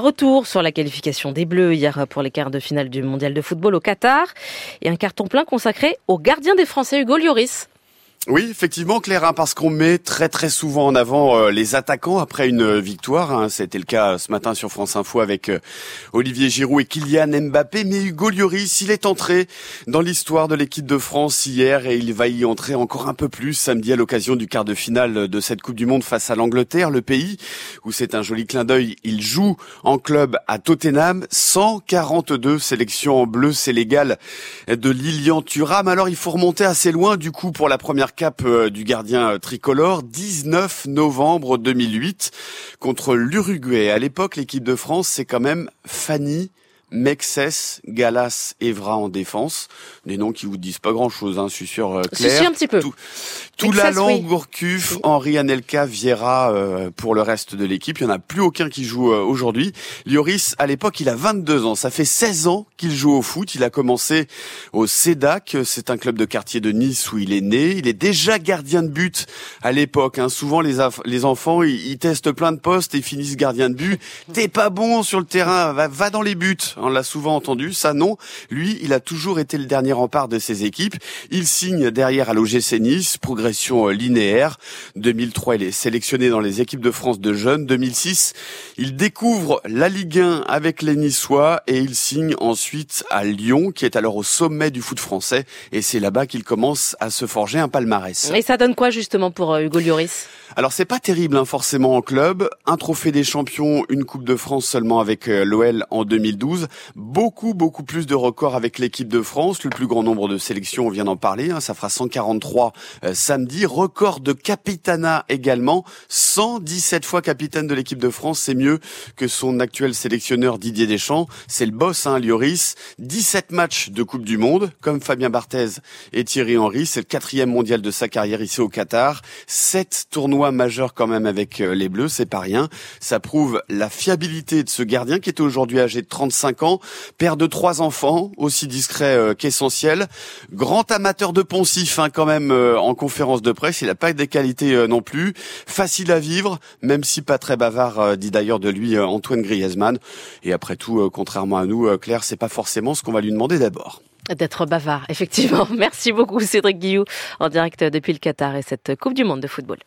Retour sur la qualification des Bleus hier pour les quarts de finale du mondial de football au Qatar et un carton plein consacré au gardien des Français Hugo Lloris. Oui, effectivement, Claire, hein, parce qu'on met très très souvent en avant euh, les attaquants après une victoire. Hein. C'était le cas ce matin sur France Info avec euh, Olivier Giroud et Kylian Mbappé. Mais Hugo Lloris, il est entré dans l'histoire de l'équipe de France hier et il va y entrer encore un peu plus samedi à l'occasion du quart de finale de cette Coupe du Monde face à l'Angleterre, le pays où c'est un joli clin d'œil. Il joue en club à Tottenham. 142 sélections en bleu, c'est légal de Lilian Thuram. Alors il faut remonter assez loin du coup pour la première cap euh, du gardien euh, tricolore, 19 novembre 2008 contre l'Uruguay. À l'époque, l'équipe de France, c'est quand même Fanny Mexès, Galas, Evra en défense. Des noms qui vous disent pas grand chose, hein, je suis sûr, euh, Claire. Si, un petit peu. Tout, la langue, Gourcuff, Henri Anelka, Vieira euh, pour le reste de l'équipe. Il n'y en a plus aucun qui joue euh, aujourd'hui. Lloris, à l'époque, il a 22 ans. Ça fait 16 ans qu'il joue au foot. Il a commencé au CEDAC. C'est un club de quartier de Nice où il est né. Il est déjà gardien de but à l'époque. Hein. Souvent, les, les enfants, ils, testent plein de postes et finissent gardien de but. T'es pas bon sur le terrain, va, va dans les buts on l'a souvent entendu, ça non. Lui, il a toujours été le dernier rempart de ses équipes. Il signe derrière à l'OGC Nice, progression euh, linéaire. 2003, il est sélectionné dans les équipes de France de jeunes. 2006, il découvre la Ligue 1 avec les Niçois et il signe ensuite à Lyon, qui est alors au sommet du foot français. Et c'est là-bas qu'il commence à se forger un palmarès. Et ça donne quoi justement pour euh, Hugo Lloris? Alors c'est pas terrible hein, forcément en club. Un trophée des champions, une Coupe de France seulement avec euh, l'OL en 2012 beaucoup, beaucoup plus de records avec l'équipe de France. Le plus grand nombre de sélections, on vient d'en parler, hein, ça fera 143 euh, samedi. Record de capitana également, 117 fois capitaine de l'équipe de France. C'est mieux que son actuel sélectionneur Didier Deschamps. C'est le boss, hein, Lloris. 17 matchs de Coupe du Monde, comme Fabien Barthez et Thierry Henry. C'est le quatrième mondial de sa carrière ici au Qatar. Sept tournois majeurs quand même avec euh, les Bleus, c'est pas rien. Ça prouve la fiabilité de ce gardien qui est aujourd'hui âgé de 35 ans père de trois enfants, aussi discret euh, qu'essentiel, grand amateur de poncif hein, quand même euh, en conférence de presse, il n'a pas des qualités non plus, facile à vivre, même si pas très bavard, dit d'ailleurs de lui Antoine Griezmann. Et après tout, contrairement à nous, Claire, c'est pas forcément ce qu'on va lui demander d'abord. D'être bavard, effectivement. Merci beaucoup Cédric Guillou en direct depuis le Qatar et cette Coupe du Monde de football.